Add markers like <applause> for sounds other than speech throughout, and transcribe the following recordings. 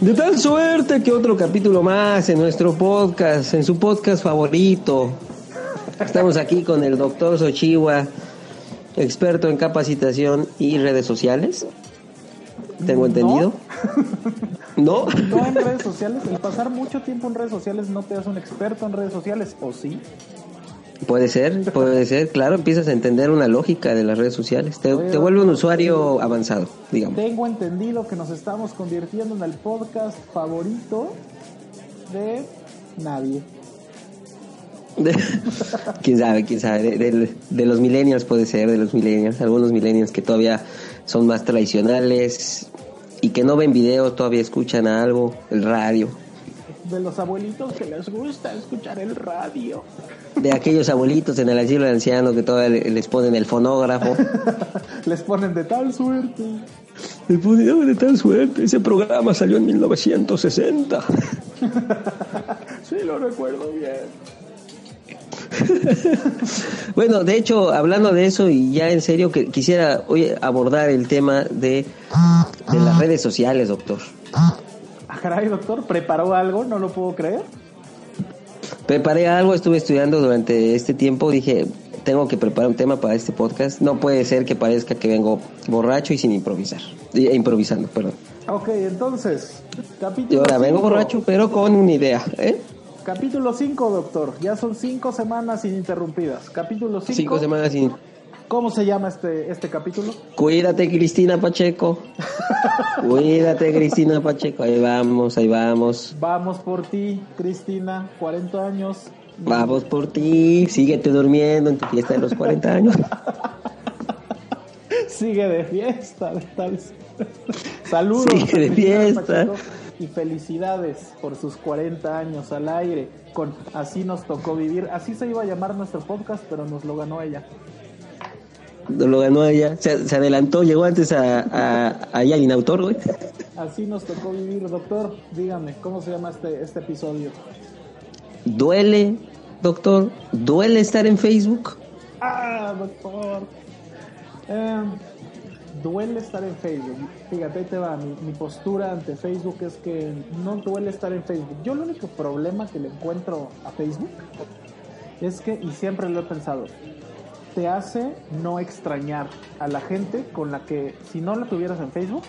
De tal suerte que otro capítulo más en nuestro podcast, en su podcast favorito. Estamos aquí con el doctor Sochiwa, experto en capacitación y redes sociales. Tengo entendido. <laughs> ¿No? No en redes sociales. El pasar mucho tiempo en redes sociales no te hace un experto en redes sociales, ¿o sí? Puede ser, puede ser, claro, empiezas a entender una lógica de las redes sociales. Te, te vuelve un usuario avanzado, digamos. Tengo entendido que nos estamos convirtiendo en el podcast favorito de nadie. De- quién sabe, quién sabe. De, de- de los millennials puede ser, de los millennials. Algunos millennials que todavía son más tradicionales y que no ven videos, todavía escuchan algo, el radio. De los abuelitos que les gusta escuchar el radio. De aquellos abuelitos en el asilo de ancianos que todavía le- les ponen el fonógrafo. <laughs> Les ponen de tal suerte. El fonógrafo de tal suerte. Ese programa salió en 1960. <laughs> Sí, lo recuerdo bien. <laughs> Bueno, de hecho, hablando de eso y ya en serio, que quisiera hoy abordar el tema de, de las redes sociales, doctor. Ah, caray, doctor, ¿preparó algo? No lo puedo creer. Preparé algo, estuve estudiando durante este tiempo, dije, tengo que preparar un tema para este podcast. No puede ser que parezca que vengo borracho y sin improvisar. Eh, improvisando, perdón. Ok, entonces, capítulo Y ahora vengo cinco. borracho, pero con una idea, ¿eh? Capítulo 5, doctor. Ya son cinco semanas ininterrumpidas. Capítulo 5. Cinco semanas sin... ¿Cómo se llama este, este capítulo? Cuídate, Cristina Pacheco. <laughs> Cuídate, Cristina Pacheco. Ahí vamos, ahí vamos. Vamos por ti, Cristina, 40 años. Vamos por ti. Síguete durmiendo en tu fiesta de los 40 años. <laughs> Sigue de fiesta, de tal. <laughs> Saludos. Sigue de fiesta. Pacheco Y felicidades por sus 40 años al aire. Con Así nos tocó vivir. Así se iba a llamar nuestro podcast, pero nos lo ganó ella. Lo ganó ella. Se, se adelantó, llegó antes a, a, ahí al inautor, güey. Así nos tocó vivir, doctor. Dígame, ¿cómo se llama este, este episodio? Duele, doctor. Duele estar en Facebook. Ah, doctor. Eh, duele estar en Facebook. Fíjate, te va. Mi, postura ante Facebook es que no duele estar en Facebook. Yo el único problema que le encuentro a Facebook es que, y siempre lo he pensado, te hace no extrañar a la gente con la que, si no la tuvieras en Facebook,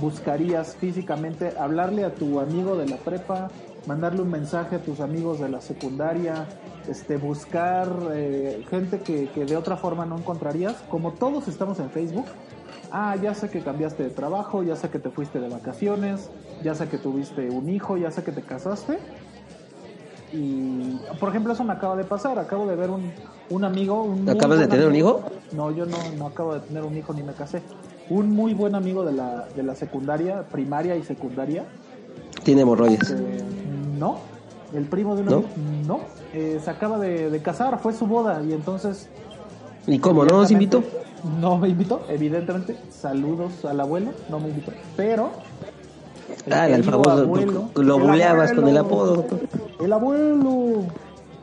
buscarías físicamente hablarle a tu amigo de la prepa, mandarle un mensaje a tus amigos de la secundaria, este, buscar eh, gente que de otra forma no encontrarías. Como todos estamos en Facebook, ah, ya sé que cambiaste de trabajo, ya sé que te fuiste de vacaciones, ya sé que tuviste un hijo, ya sé que te casaste. Y, por ejemplo, eso me acaba de pasar. Acabo de ver un, un amigo. Un ¿Acabas de tener un hijo? No, yo no, no acabo de tener un hijo ni me casé. Un muy buen amigo de la, de la secundaria, primaria y secundaria. Tiene hemorroides. Eh, no, el primo de un ¿No? amigo, no. Eh, se acaba de, de casar, fue su boda y entonces. ¿Y cómo? ¿No nos invitó? No me invitó, evidentemente. Saludos al abuelo, no me invitó. Pero. Ah, el famoso. abuelo- lo buleabas con el apodo. El abuelo.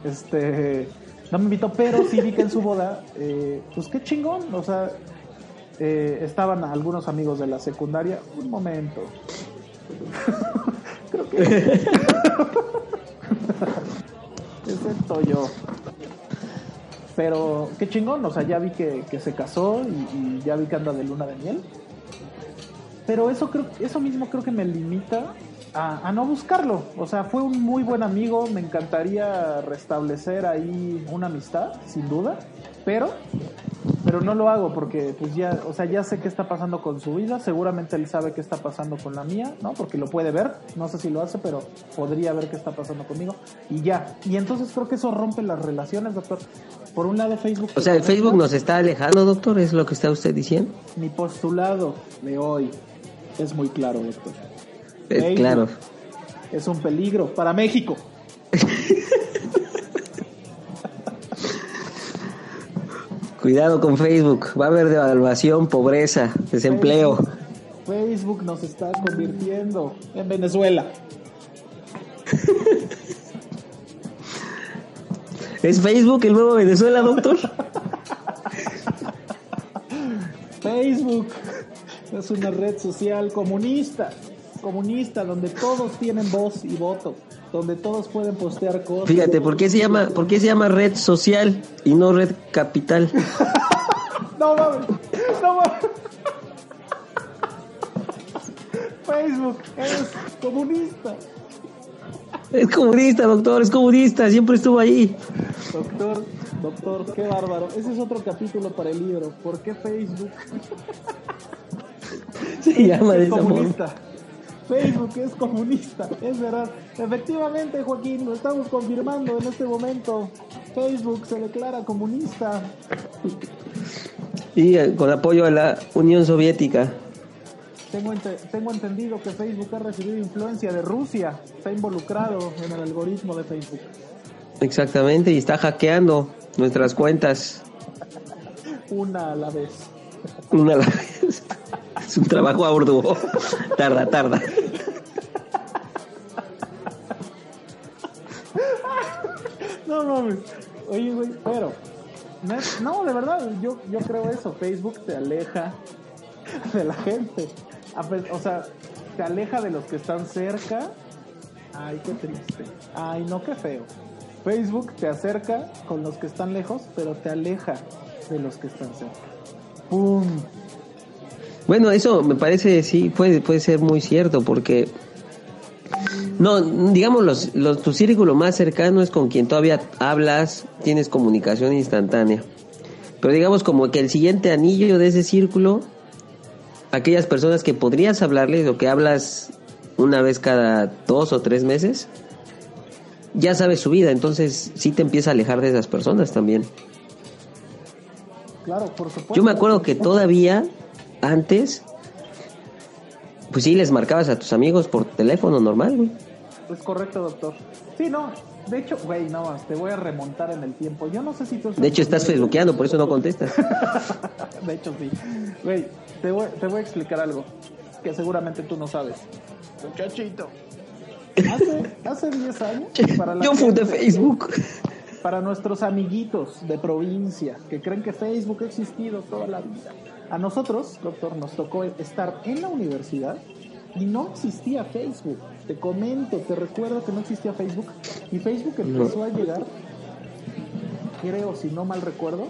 Este. No me invitó, pero sí vi que en su boda. eh, pues qué chingón. O sea, eh, estaban algunos amigos de la secundaria. Un momento. <laughs> Creo que. <laughs> <laughs> Excepto yo. Pero qué chingón, o sea, ya vi que, que se casó y, ya vi que anda de luna de miel. Pero eso creo, eso mismo creo que me limita a, a no buscarlo. O sea, fue un muy buen amigo, me encantaría restablecer ahí una amistad, sin duda. Pero, pero no lo hago porque pues ya, o sea, ya sé qué está pasando con su vida, seguramente él sabe qué está pasando con la mía, ¿no? Porque lo puede ver, no sé si lo hace, pero podría ver qué está pasando conmigo y ya. Y entonces creo que eso rompe las relaciones, doctor. Por un lado Facebook... O sea, el Facebook nos está alejando, doctor, es lo que está usted diciendo. Mi postulado de hoy es muy claro, doctor. Es claro. Es un peligro para México. Cuidado con Facebook, va a haber devaluación, pobreza, desempleo. Facebook, nos está convirtiendo en Venezuela. <laughs> ¿Es Facebook el nuevo Venezuela, doctor? <laughs> Facebook es una red social comunista, comunista donde todos tienen voz y voto donde todos pueden postear cosas. Fíjate, ¿por qué se llama, por qué se llama red social y no red capital? <laughs> no mames, no mames. <laughs> Facebook es comunista. Es comunista, doctor, es comunista, siempre estuvo ahí. Doctor, doctor, qué bárbaro. Ese es otro capítulo para el libro. ¿Por qué Facebook? Se llama de comunista. Facebook es comunista, es verdad. Efectivamente, Joaquín, lo estamos confirmando en este momento. Facebook se declara comunista. Y eh, con apoyo a la Unión Soviética. Tengo, tengo entendido que Facebook ha recibido influencia de Rusia, está involucrado en el algoritmo de Facebook. Exactamente, y está hackeando nuestras cuentas. Una a la vez. Una a la vez. Es un trabajo arduo. tarda, tarda. No mames. Oye, güey, pero. No, de verdad, yo, yo creo eso. Facebook te aleja de la gente. O sea, te aleja de los que están cerca. Ay, qué triste. Ay, no, qué feo. Facebook te acerca con los que están lejos, pero te aleja de los que están cerca. ¡Pum! Bueno, eso me parece, sí, puede, puede ser muy cierto, porque no, digamos, los, los, tu círculo más cercano es con quien todavía hablas, tienes comunicación instantánea. Pero digamos como que el siguiente anillo de ese círculo, aquellas personas que podrías hablarles o que hablas una vez cada dos o tres meses, ya sabes su vida, entonces sí te empieza a alejar de esas personas también. Claro, por supuesto. Yo me acuerdo que todavía antes, pues sí les marcabas a tus amigos por teléfono normal, güey. Es correcto, doctor. Sí, no, de hecho, güey, no, te voy a remontar en el tiempo. Yo no sé si tú... De hecho, estás facebookeando, por eso no contestas. <laughs> de hecho, sí. Güey, te voy, te voy a explicar algo que seguramente tú no sabes. Muchachito. Hace, hace 10 años... <laughs> Para la Yo fundé Facebook. Para nuestros amiguitos de provincia que creen que Facebook ha existido toda la vida a nosotros, doctor, nos tocó estar en la universidad y no existía Facebook. Te comento, te recuerdo que no existía Facebook y Facebook empezó a llegar, creo, si no mal recuerdo,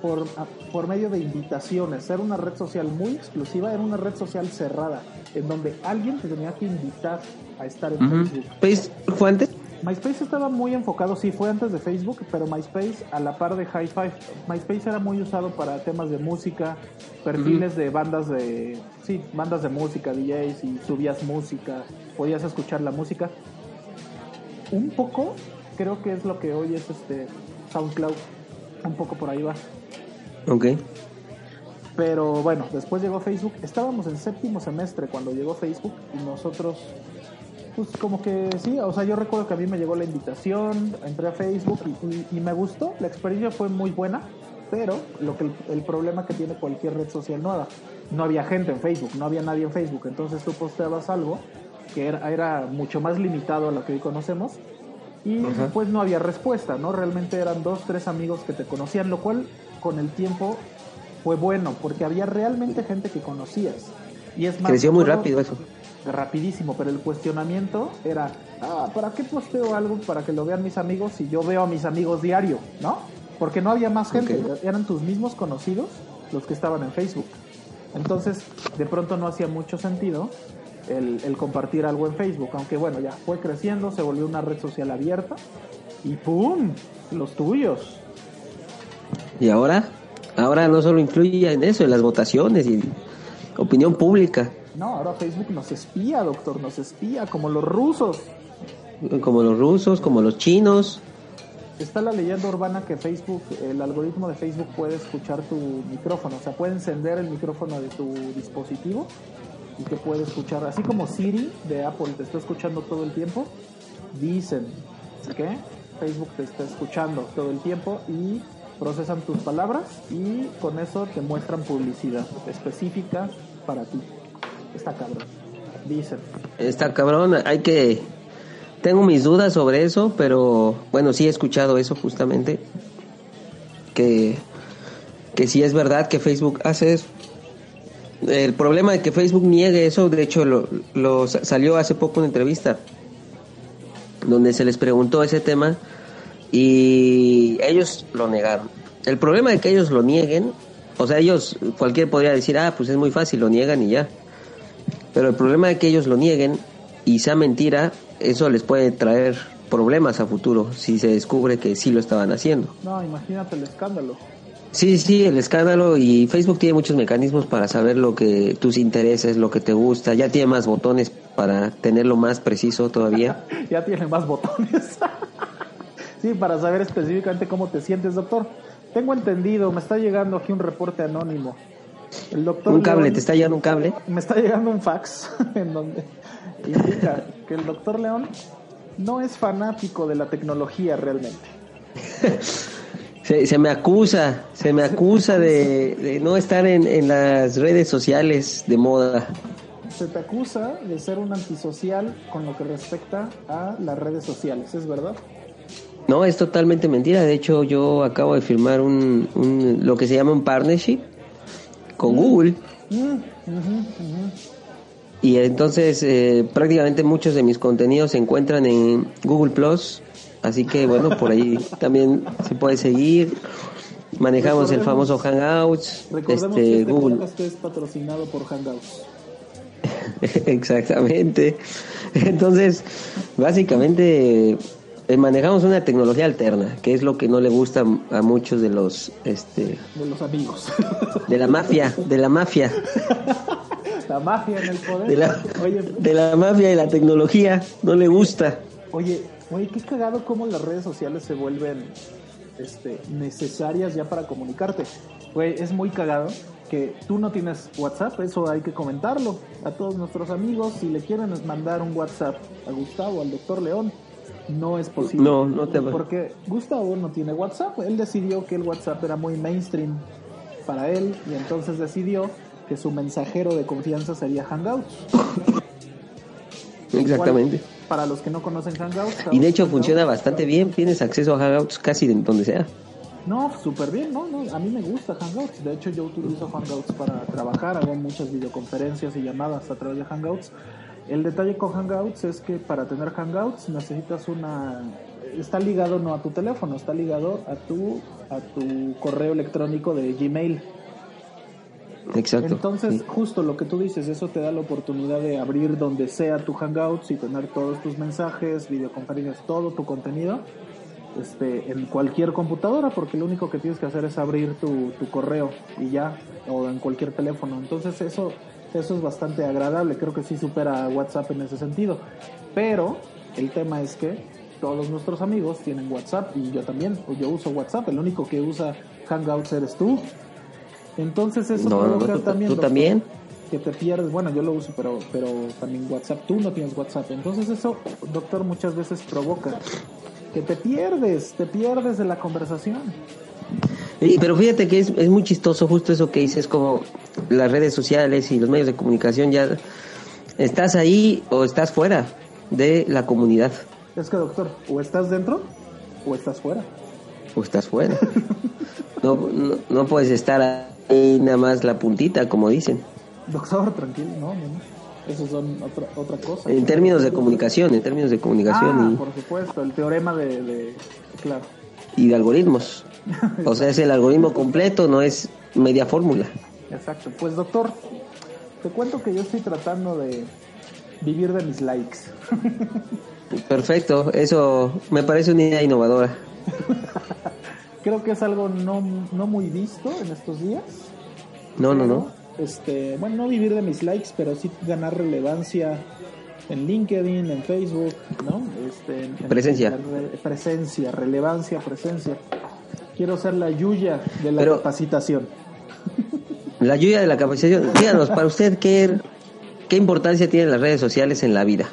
por, por medio de invitaciones. Era una red social muy exclusiva, era una red social cerrada, en donde alguien te tenía que invitar a estar en Facebook. ¿Fue antes? MySpace estaba muy enfocado, sí, fue antes de Facebook, pero MySpace a la par de Hi-Fi. MySpace era muy usado para temas de música, perfiles de bandas de, sí, bandas de música, DJs, y subías música, podías escuchar la música. Un poco, creo que es lo que hoy es este SoundCloud, un poco por ahí va. Ok. Pero bueno, después llegó Facebook. Estábamos en séptimo semestre cuando llegó Facebook y nosotros pues como que sí, o sea, yo recuerdo que a mí me llegó la invitación, entré a Facebook y, me gustó, la experiencia fue muy buena, pero lo que el, problema que tiene cualquier red social nueva, no había gente en Facebook, no había nadie en Facebook, entonces tú posteabas algo que era, era mucho más limitado a lo que hoy conocemos y pues no había respuesta, ¿no? Realmente eran dos, tres amigos que te conocían, lo cual con el tiempo fue bueno, porque había realmente gente que conocías. Y es más, Creció muy rápido eso rapidísimo, pero el cuestionamiento era, ah, ¿para qué posteo algo para que lo vean mis amigos si yo veo a mis amigos diario? ¿No? Porque no había más gente, eran tus mismos conocidos los que estaban en Facebook. Entonces, de pronto no hacía mucho sentido el, el, compartir algo en Facebook, aunque bueno, ya fue creciendo, se volvió una red social abierta y ¡pum! Los tuyos. ¿Y ahora? ahora no solo influye en eso, en las votaciones y opinión pública. No, ahora Facebook nos espía, doctor, nos espía, como los rusos. Como los rusos, como los chinos. Está la leyenda urbana que Facebook, el algoritmo de Facebook puede escuchar tu micrófono, o sea, puede encender el micrófono de tu dispositivo y te puede escuchar, así como Siri de Apple te está escuchando todo el tiempo, dicen que Facebook te está escuchando todo el tiempo y procesan tus palabras y con eso te muestran publicidad específica para ti. Está cabrón. Dicen. Está cabrón, hay que... Tengo mis dudas sobre eso, pero bueno, sí he escuchado eso justamente. Que, que sí es verdad que Facebook hace eso. El problema de que Facebook niegue eso, de hecho, lo salió hace poco una entrevista donde se les preguntó ese tema y ellos lo negaron. El problema de que ellos lo nieguen, o sea, ellos, cualquier podría decir, ah, pues es muy fácil, lo niegan y ya. Pero el problema de que ellos lo nieguen y sea mentira, eso les puede traer problemas a futuro si se descubre que sí lo estaban haciendo. No, imagínate el escándalo. Sí, sí, el escándalo y Facebook tiene muchos mecanismos para saber lo que tus intereses, lo que te gusta, ya tiene más botones para tenerlo más preciso todavía. <laughs> ya tiene más botones. <laughs> sí, para saber específicamente cómo te sientes, doctor. Tengo entendido, me está llegando aquí un reporte anónimo. El doctor un cable, ¿te está llegando un cable? Me está llegando un fax <laughs> en donde <laughs> indica que el doctor León no es fanático de la tecnología realmente. <laughs> Se, me acusa, se me acusa de, no estar en, en, las redes sociales de moda. Se te acusa de ser un antisocial con lo que respecta a las redes sociales, ¿es verdad? No, es totalmente mentira. De hecho, yo acabo de firmar un, un lo que se llama un partnership con. Google. Y entonces eh, prácticamente muchos de mis contenidos se encuentran en Google Plus Así que bueno, por ahí <laughs> también se puede seguir. Manejamos el famoso Hangouts. Este, este, Google. es patrocinado por Hangouts. <laughs> Exactamente. Entonces, básicamente manejamos una tecnología alterna, que es lo que no le gusta a muchos de los este de los amigos. De la mafia, de la mafia. La mafia en el poder. De la, de la mafia y la tecnología, no le gusta. Oye, Oye, qué cagado cómo las redes sociales se vuelven este, necesarias ya para comunicarte. Güey, es muy cagado que tú no tienes WhatsApp, eso hay que comentarlo a todos nuestros amigos. Si le quieren mandar un WhatsApp a Gustavo, al doctor León, no es posible. No, no te Porque Gustavo no tiene WhatsApp. Él decidió que el WhatsApp era muy mainstream para él y entonces decidió que su mensajero de confianza sería Hangouts. <laughs> Exactamente para los que no conocen Hangouts. Y de hecho funciona bastante bien, tienes acceso a Hangouts casi de donde sea. No, súper bien, ¿no? ¿no? A mí me gusta Hangouts. De hecho, yo utilizo Hangouts para trabajar, hago muchas videoconferencias y llamadas a través de Hangouts. El detalle con Hangouts es que para tener Hangouts necesitas una... Está ligado no a tu teléfono, está ligado a tu, a tu correo electrónico de Gmail. Exacto. Entonces, justo lo que tú dices, eso te da la oportunidad de abrir donde sea tu Hangouts y tener todos tus mensajes, videoconferencias, todo tu contenido este, en cualquier computadora, porque lo único que tienes que hacer es abrir tu, tu correo y ya, o en cualquier teléfono. Entonces, eso, eso es bastante agradable, creo que sí supera WhatsApp en ese sentido. Pero el tema es que todos nuestros amigos tienen WhatsApp y yo también, yo uso WhatsApp, el único que usa Hangouts eres tú. Entonces eso provoca también... ¿Tú también? Que te pierdes, bueno, yo lo uso, pero, pero también WhatsApp, tú no tienes WhatsApp. Entonces eso, doctor, muchas veces provoca que te pierdes, te pierdes de la conversación. Pero fíjate que es, es muy chistoso justo eso que dices, como las redes sociales y los medios de comunicación ya estás ahí o estás fuera de la comunidad. Es que, doctor, o estás dentro o estás fuera. O estás fuera. no, no, no puedes estar y nada más la puntita, como dicen. Doctor, tranquilo, no, no. Eso son otra, otra cosa. En términos de comunicación, en términos de comunicación. Ah, por supuesto, el teorema de, Claro. Y de algoritmos. O sea, es el algoritmo completo, no es media fórmula. Exacto. Pues doctor, te cuento que yo estoy tratando de vivir de mis likes. <laughs> Perfecto, eso me parece una idea innovadora. <laughs> creo que es algo no, no muy visto en estos días. No, no, no. Este, bueno, no vivir de mis likes, pero sí ganar relevancia en LinkedIn, en Facebook, ¿no? Este, en- en- Presencia. en re- presencia, relevancia, presencia. Quiero ser la Yuya de la Pero- capacitación. La ayuda de la capacitación. Díganos, para usted, ¿qué, ¿qué importancia tienen las redes sociales en la vida?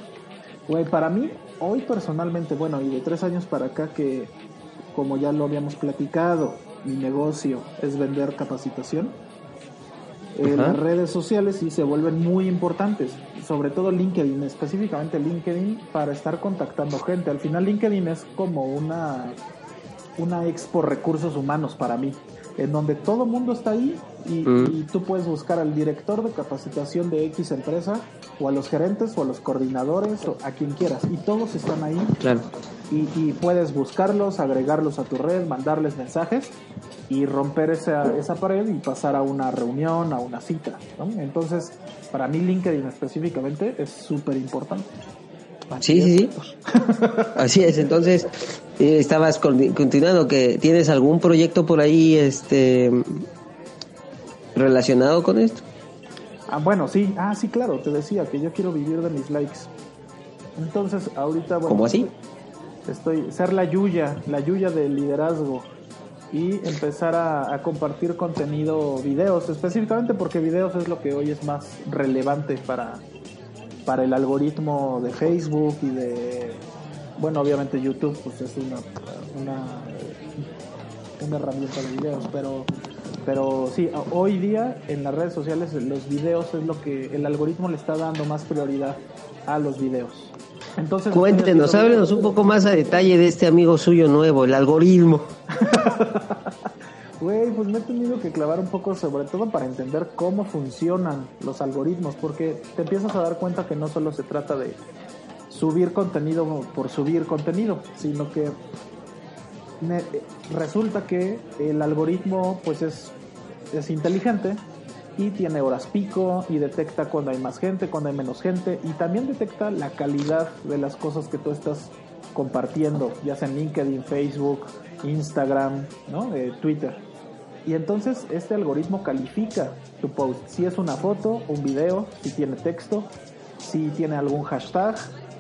Güey, para mí, hoy personalmente, bueno, y de tres años para acá que, como ya lo habíamos platicado, mi negocio es vender capacitación. eh, las redes sociales sí se vuelven muy importantes, sobre todo LinkedIn, específicamente LinkedIn, para estar contactando gente. Al final LinkedIn es como una, una expo recursos humanos para mí, en donde todo mundo está ahí y, Mm. y tú puedes buscar al director de capacitación de X empresa o a los gerentes o a los coordinadores o a quien quieras y todos están ahí Claro. y, y puedes buscarlos, agregarlos a tu red, mandarles mensajes y romper esa, esa pared y pasar a una reunión, a una cita. ¿no? Entonces, para mí LinkedIn específicamente es súper importante. Sí, sí, sí. Así es. Entonces, eh, estabas con- continuando que tienes algún proyecto por ahí, este, relacionado con esto. Ah, bueno, sí, ah, sí, claro, te decía que yo quiero vivir de mis likes. Entonces, ahorita, bueno, ¿Cómo así? Estoy, ser la Yuya, la Yuya del liderazgo y empezar a, a compartir contenido, videos, específicamente porque videos es lo que hoy es más relevante para, para el algoritmo de Facebook y de, bueno, obviamente YouTube, pues es una, una, una herramienta de videos, pero, pero sí, hoy día en las redes sociales los videos es lo que el algoritmo le está dando más prioridad a los videos. Entonces, Cuéntenos, háblenos un poco más a detalle de este amigo suyo nuevo, el algoritmo. <laughs> Güey, pues me he tenido que clavar un poco sobre todo para entender cómo funcionan los algoritmos, porque te empiezas a dar cuenta que no solo se trata de subir contenido por subir contenido, sino que resulta que el algoritmo pues es, es inteligente y tiene horas pico y detecta cuando hay más gente, cuando hay menos gente y también detecta la calidad de las cosas que tú estás compartiendo, ya sea en LinkedIn, Facebook, Instagram, ¿no? Twitter. Y entonces este algoritmo califica tu post, si es una foto, un video, si tiene texto, si tiene algún hashtag,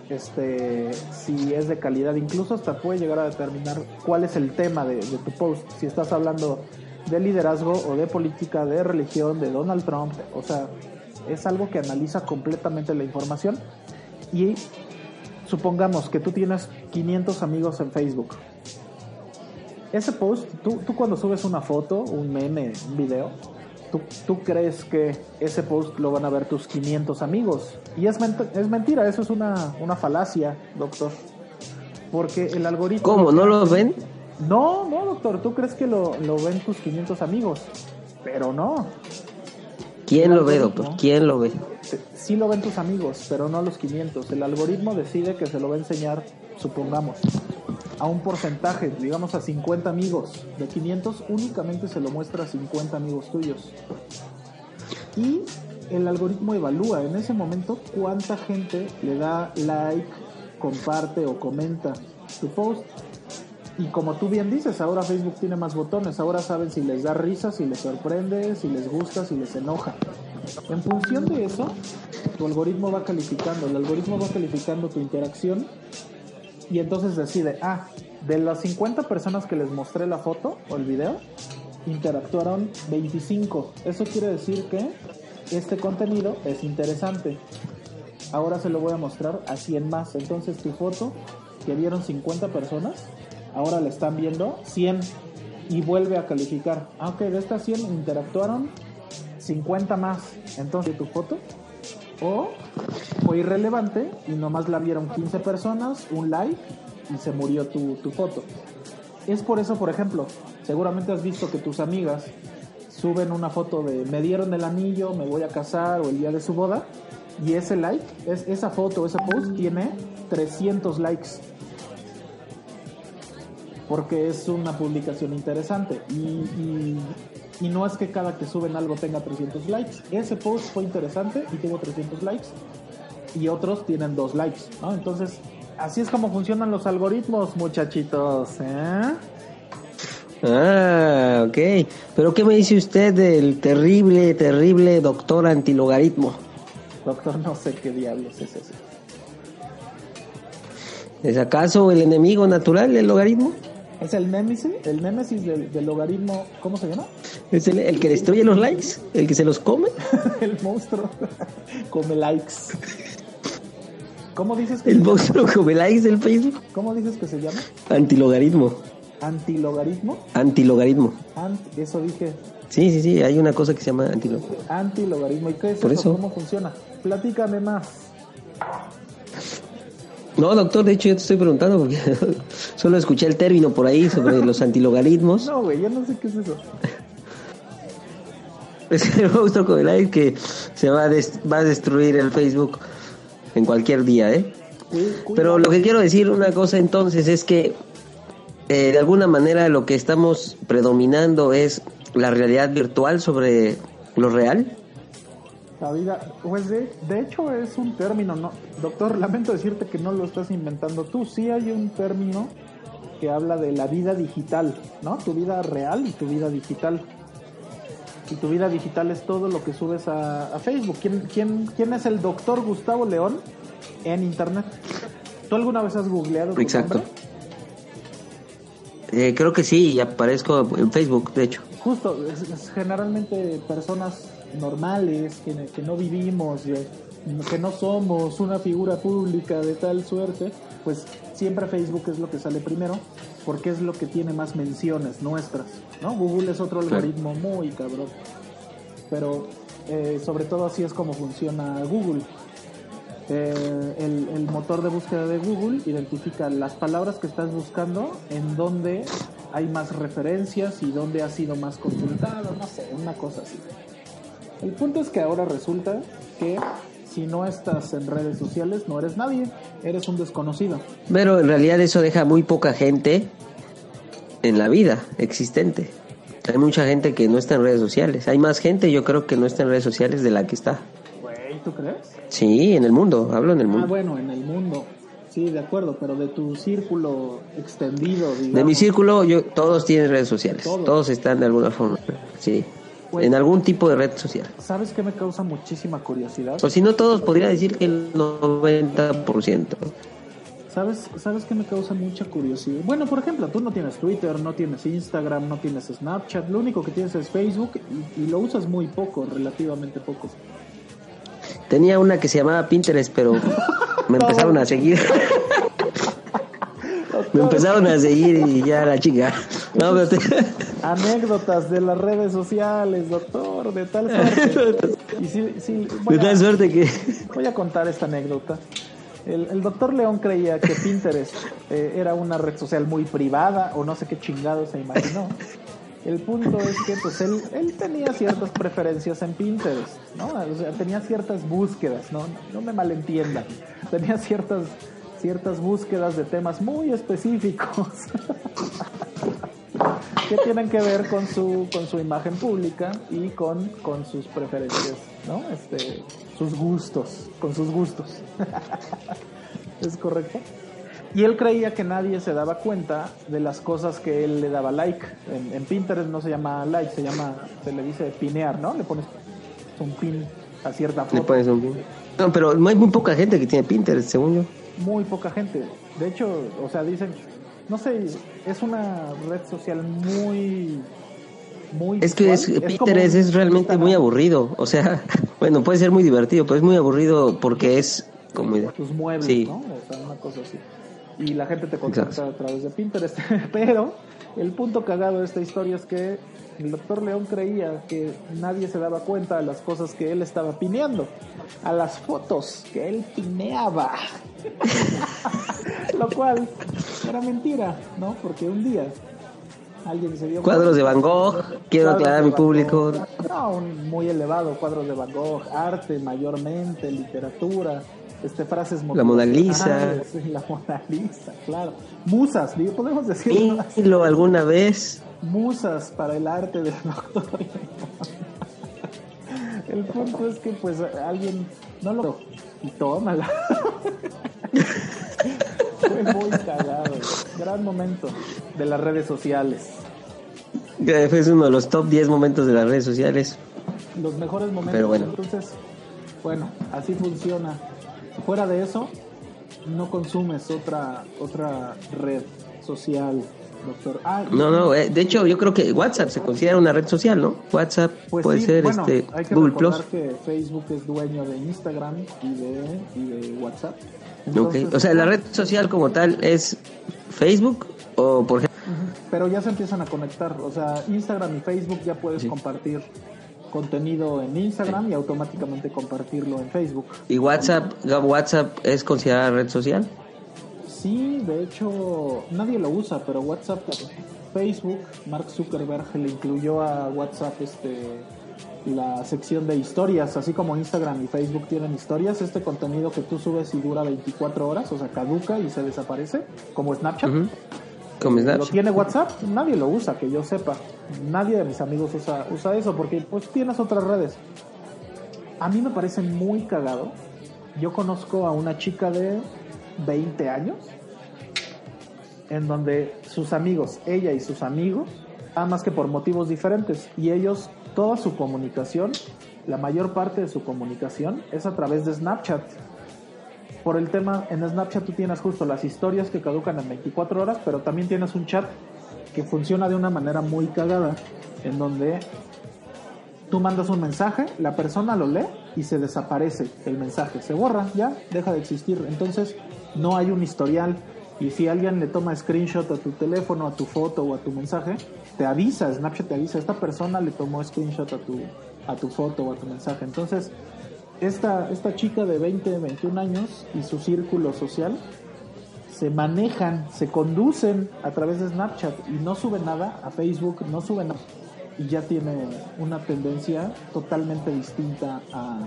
este, si es de calidad, incluso hasta puede llegar a determinar cuál es el tema de, de tu post, si estás hablando de liderazgo o de política, de religión, de Donald Trump, o sea, es algo que analiza completamente la información y supongamos que tú tienes 500 amigos en Facebook. Ese post, tú, tú cuando subes una foto, un meme, un video, tú, tú crees que ese post lo van a ver tus 500 amigos. Y es, ment- es mentira, eso es una, una falacia, doctor. Porque el algoritmo... ¿Cómo? ¿No lo ven? No, no, doctor, tú crees que lo, lo ven tus 500 amigos, pero no. ¿Quién lo ve, doctor? ¿Quién lo ve? Sí lo ven tus amigos, pero no los 500. El algoritmo decide que se lo va a enseñar, supongamos, a un porcentaje, digamos a 50 amigos. De 500 únicamente se lo muestra a 50 amigos tuyos. Y el algoritmo evalúa en ese momento cuánta gente le da like, comparte o comenta tu post. Y como tú bien dices, ahora Facebook tiene más botones, ahora saben si les da risa, si les sorprende, si les gusta, si les enoja. En función de eso, tu algoritmo va calificando, el algoritmo va calificando tu interacción y entonces decide, ah, de las 50 personas que les mostré la foto o el video, interactuaron 25. Eso quiere decir que este contenido es interesante. Ahora se lo voy a mostrar a 100 más. Entonces tu foto, que vieron 50 personas, ahora la están viendo 100 y vuelve a calificar. Ah, ok, de estas 100 interactuaron 50 más. Entonces tu foto o fue irrelevante y nomás la vieron 15 personas, un like y se murió tu, tu foto. Es por eso, por ejemplo, seguramente has visto que tus amigas suben una foto de me dieron el anillo, me voy a casar o el día de su boda y ese like, es, esa foto, ese post tiene 300 likes. Porque es una publicación interesante y, y, y no es que cada que suben algo tenga 300 likes. Ese post fue interesante y tuvo 300 likes y otros tienen 2 likes, ¿no? Entonces, así es como funcionan los algoritmos, muchachitos, ¿eh? Ah, ok. Pero ¿qué me dice usted del terrible, terrible doctor antilogaritmo? Doctor, no sé qué diablos es eso. ¿Es acaso el enemigo natural del logaritmo? ¿Es el némesis? ¿El némesis del, del logaritmo? ¿Cómo se llama? ¿Es el, el que destruye los likes? ¿El que se los come? <laughs> el monstruo. <laughs> Come likes. ¿Cómo dices que ¿El se llama? monstruo come likes del Facebook? ¿Cómo dices que se llama? Antilogaritmo. ¿Antilogaritmo? Antilogaritmo. Ant- eso dije. Sí, sí, sí, hay una cosa que se llama antilogaritmo. Antilogaritmo. ¿Y qué es Por eso? eso. ¿Cómo funciona? Platícame más. No, doctor, de hecho yo te estoy preguntando porque <laughs> solo escuché el término por ahí sobre los antilogaritmos. No, güey, yo no sé qué es eso. Es <laughs> el monstruo come likes que se va a, va a destruir el Facebook en cualquier día, ¿eh? Pero lo que quiero decir una cosa entonces es que eh, de alguna manera lo que estamos predominando es la realidad virtual sobre lo real. La vida, pues de, de hecho es un término, ¿no? Doctor, lamento decirte que no lo estás inventando tú. Sí hay un término que habla de la vida digital, ¿no? Tu vida real y tu vida digital. Y tu vida digital es todo lo que subes a, a Facebook. ¿Quién, quién, ¿Quién es el doctor Gustavo León en Internet? ¿Tú alguna vez has googleado Exacto. Eh, creo que sí, y aparezco en Facebook, de hecho. Justo, es, es generalmente personas normales que, que no vivimos, que no somos una figura pública de tal suerte, pues siempre Facebook es lo que sale primero, porque es lo que tiene más menciones nuestras, ¿no? Google es otro algoritmo muy cabrón, pero eh, sobre todo así es como funciona Google. Eh, el, el motor de búsqueda de Google identifica las palabras que estás buscando, en donde hay más referencias y dónde ha sido más consultado, no sé, una cosa así. El punto es que ahora resulta que si no estás en redes sociales no eres nadie, eres un desconocido. Pero en realidad eso deja muy poca gente en la vida existente. Hay mucha gente que no está en redes sociales. Hay más gente, yo creo, que no está en redes sociales de la que está. Güey, ¿tú crees? Sí, en el mundo, hablo en el Ah, mundo. bueno, en el mundo. Sí, de acuerdo, pero de tu círculo extendido, digamos. De mi círculo, yo todos tienen redes sociales. Todos. Todos están de alguna forma. Sí. Pues- En algún tipo de red social. ¿Sabes qué me causa muchísima curiosidad? O si no todos, podría decir que el 90%. ¿Sabes, ¿Sabes qué me causa mucha curiosidad? Bueno, por ejemplo, tú no tienes Twitter, no tienes Instagram, no tienes Snapchat, lo único que tienes es Facebook y, y lo usas muy poco, relativamente poco. Tenía una que se llamaba Pinterest, pero <laughs> me empezaron a seguir. <laughs> <laughs> me empezaron a seguir y ya la chica. No, pero te- Anécdotas de las redes sociales, doctor, de tal suerte. Y sí, sí, voy, de tal a, suerte que... voy a contar esta anécdota. El, el doctor León creía que Pinterest eh, era una red social muy privada o no sé qué chingado se imaginó. El punto es que pues él, él tenía ciertas preferencias en Pinterest, ¿no? O sea, tenía ciertas búsquedas, ¿no? No me malentiendan. Tenía ciertas, ciertas búsquedas de temas muy específicos <laughs> que tienen que ver con su, con su imagen pública y con, con sus preferencias, ¿no? Este, sus gustos, con sus gustos. <laughs> ¿Es correcto? Y él creía que nadie se daba cuenta de las cosas que él le daba like. En, en Pinterest no se llama like, se llama, se le dice pinear, ¿no? Le pones un pin a cierta Le foto. pones un pin. No, pero hay muy poca gente que tiene Pinterest, según yo. Muy poca gente. De hecho, o sea, dicen, no sé, es una red social muy, muy. Es que es, es realmente muy aburrido. O sea, <laughs> bueno, puede ser muy divertido, pero es muy aburrido porque es como... tus muebles, Sí. ¿no? O sea, una cosa así. Y la gente te contacta Exacto. a través de Pinterest. <laughs> Pero el punto cagado de esta historia es que el doctor León creía que nadie se daba cuenta de las cosas que él estaba pineando, a las fotos que él pineaba. <laughs> Lo cual era mentira, ¿no? Porque un día alguien se dio Cuadros de Van Gogh, quiero aclarar a mi público. No, un muy elevado, cuadros de Van Gogh, arte mayormente, literatura, este, frases La Mona Lisa. <laughs> la Mona Lisa, claro. Musas, podemos decir Hilo alguna vez. Musas para el arte del <laughs> doctor. El punto es que pues alguien no lo y tómala. <laughs> Fue muy cagado. Gran momento de las redes sociales. Es uno de los top 10 momentos de las redes sociales. Los mejores momentos. Pero bueno. Entonces, bueno, así funciona. Fuera de eso, no consumes otra otra red social, doctor. Ah, No, no, eh, de hecho yo creo que WhatsApp se considera una red social, ¿no? WhatsApp Pues puede sí, ser bueno, este hay que Google Plus. que Facebook es dueño de Instagram y de, y de WhatsApp. Ok, Entonces, O sea, la red social como tal es Facebook o por ejemplo... Pero ya se empiezan a conectar. O sea, Instagram y Facebook ya puedes Sí. compartir contenido en Instagram y automáticamente compartirlo en Facebook. ¿Y WhatsApp, WhatsApp es considerada red social? Sí, de hecho, nadie lo usa, pero WhatsApp, Facebook, Mark Zuckerberg le incluyó a WhatsApp este la sección de historias, así como Instagram y Facebook tienen historias, este contenido que tú subes y dura 24 horas, o sea, caduca y se desaparece, como Snapchat. Como ¿Lo Snapchat. tiene WhatsApp? Nadie lo usa, que yo sepa. Nadie de mis amigos usa, usa eso porque pues tienes otras redes. A mí me parece muy cagado. Yo conozco a una chica de 20 años en donde sus amigos, ella y sus amigos, nada más que por motivos diferentes, y ellos, toda su comunicación, la mayor parte de su comunicación es a través de Snapchat. Por el tema, en Snapchat tú tienes justo las historias que caducan en 24 horas, pero también tienes un chat que funciona de una manera muy cagada, en donde tú mandas un mensaje, la persona lo lee y se desaparece el mensaje, se borra, ya deja de existir. Entonces no hay un historial y si alguien le toma screenshot a tu teléfono, a tu foto o a tu mensaje, te avisa, Snapchat te avisa, esta persona le tomó screenshot a tu, a tu foto o a tu mensaje. Entonces esta, esta chica de 20, 21 años y su círculo social se manejan, se conducen a través de Snapchat y no suben nada a Facebook, no suben nada y ya tiene una tendencia totalmente distinta a,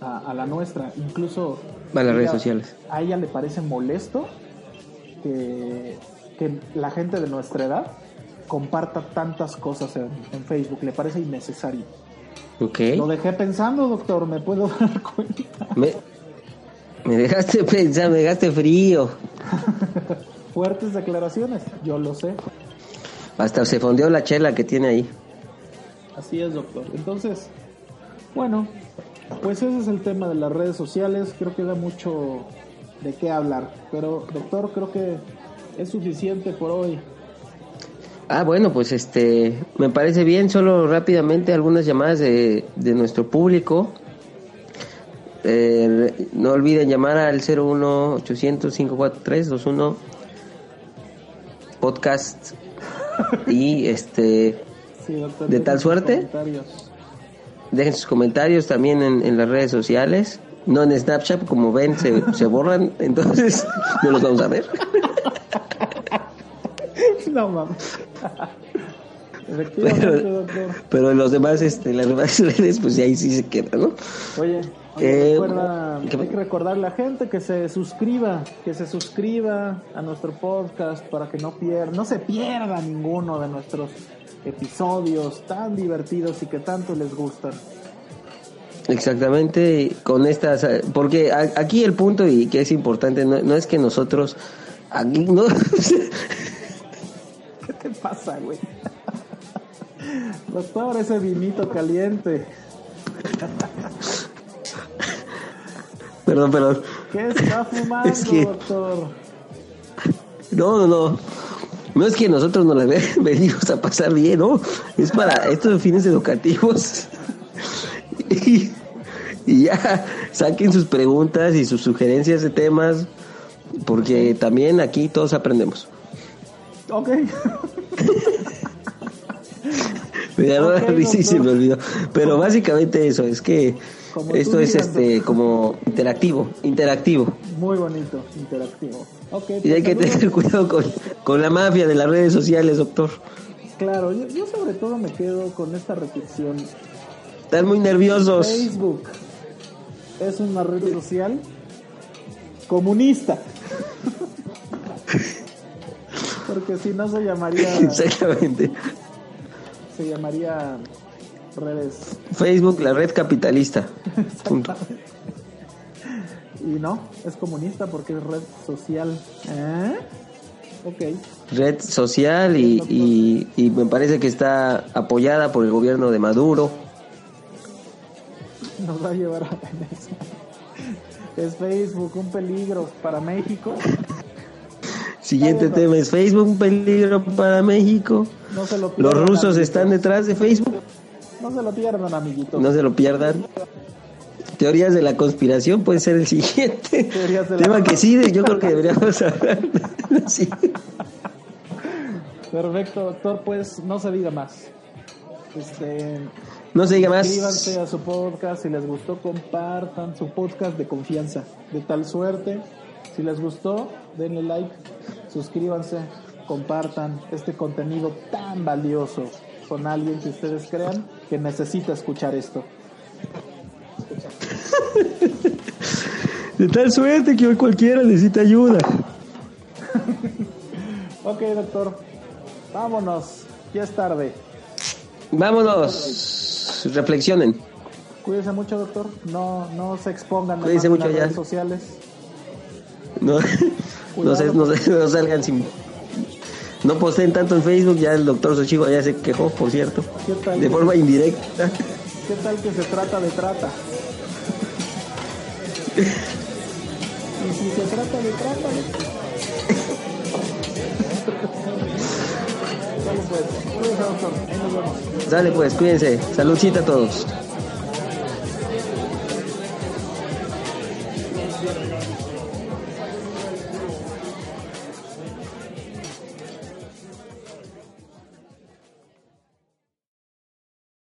a- a la nuestra. Incluso A las redes ella- sociales. a ella le parece molesto que, que la gente de nuestra edad comparta tantas cosas en, en Facebook, le parece innecesario. Ok. Lo dejé pensando, doctor, me puedo <laughs> dar cuenta. Me, me dejaste pensar, me dejaste frío. <laughs> Fuertes declaraciones, yo lo sé. Hasta se fondeó la chela que tiene ahí. Así es, doctor. Entonces, bueno, pues ese es el tema de las redes sociales. Creo que da mucho de qué hablar. Pero, doctor, creo que es suficiente por hoy. Ah, bueno, pues este, me parece bien, solo rápidamente algunas llamadas de, de nuestro público. Eh, no olviden llamar al 01 800 543 21 podcast y este <laughs> Sí, doctor. ¿De tal suerte? comentarios. Dejen sus comentarios también en, en las redes sociales, no en Snapchat, como ven se, se borran, <laughs> entonces no los vamos a ver. <laughs> No mames. Pero, pero en los demás, este, las demás <laughs> redes, pues ahí sí se quedan, ¿no? Oye, oye, Eh, recuerda, ¿qué- hay que recordarle a la gente que se suscriba, que se suscriba a nuestro podcast para que no pierda, no se pierda ninguno de nuestros episodios tan divertidos y que tanto les gustan. Exactamente, con estas, porque aquí el punto y que es importante no, no es que nosotros, aquí no, <laughs> ¿Qué te pasa, güey? <laughs> Doctor, ese vinito caliente. <laughs> perdón, perdón, ¿Qué está fumando, Es que- doctor? no, no, no, no es que nosotros nos la ve- <laughs> venimos a pasar bien, ¿no? Es para estos fines educativos <laughs> y, y ya saquen sus preguntas y sus sugerencias de temas, porque también aquí todos aprendemos. Ok. <laughs> Ya no, Ok, sí, se doctor. me olvidó. Pero básicamente eso, es que Como esto es este como interactivo, interactivo. Muy bonito, interactivo. Ok, Y hay pues, que saludos. tener <laughs> cuidado con, con la mafia de las redes sociales, doctor. Claro, yo, yo sobre todo me quedo con esta reflexión. Están muy nerviosos. Facebook es una red social comunista. <laughs> Porque si no se llamaría Exactamente. se llamaría redes Facebook, la red capitalista. <laughs> Punto. y no, es comunista porque es red social. ¿Eh? Ok. red social y, y, y me parece que está apoyada por el gobierno de Maduro. Nos va a llevar a Es Facebook un peligro para México. Siguiente tema es Facebook, un peligro para México. No se lo Los rusos están detrás de Facebook, No se lo pierdan, amiguitos. no se lo pierdan. Teorías de la conspiración puede ser el siguiente <laughs> Teorías de la- tema que sí, yo creo que deberíamos hablar. Sí. Perfecto, doctor. Pues no se diga más. Este, No se diga más. Suscríbanse a su podcast. Si les gustó, compartan su podcast de confianza. De tal suerte. Si les gustó, denle like. Suscríbanse. Compartan este contenido tan valioso con alguien que ustedes crean que necesita escuchar esto. <laughs> De tal suerte que hoy cualquiera necesita ayuda. <laughs> Ok, doctor. Vámonos. Ya es tarde. Vámonos. Reflexionen. Cuídense mucho, doctor. No, no se expongan de Cuídense en las ya. redes sociales. No, <laughs> no, se- no se- no salgan sin. No posteen tanto en Facebook. Ya el doctor Sochigo ya se quejó, por cierto. De forma indirecta. <laughs> ¿Qué tal que se trata de trata? y si se trata de trata. <laughs> Dale pues, cuídense. Saludcita a todos.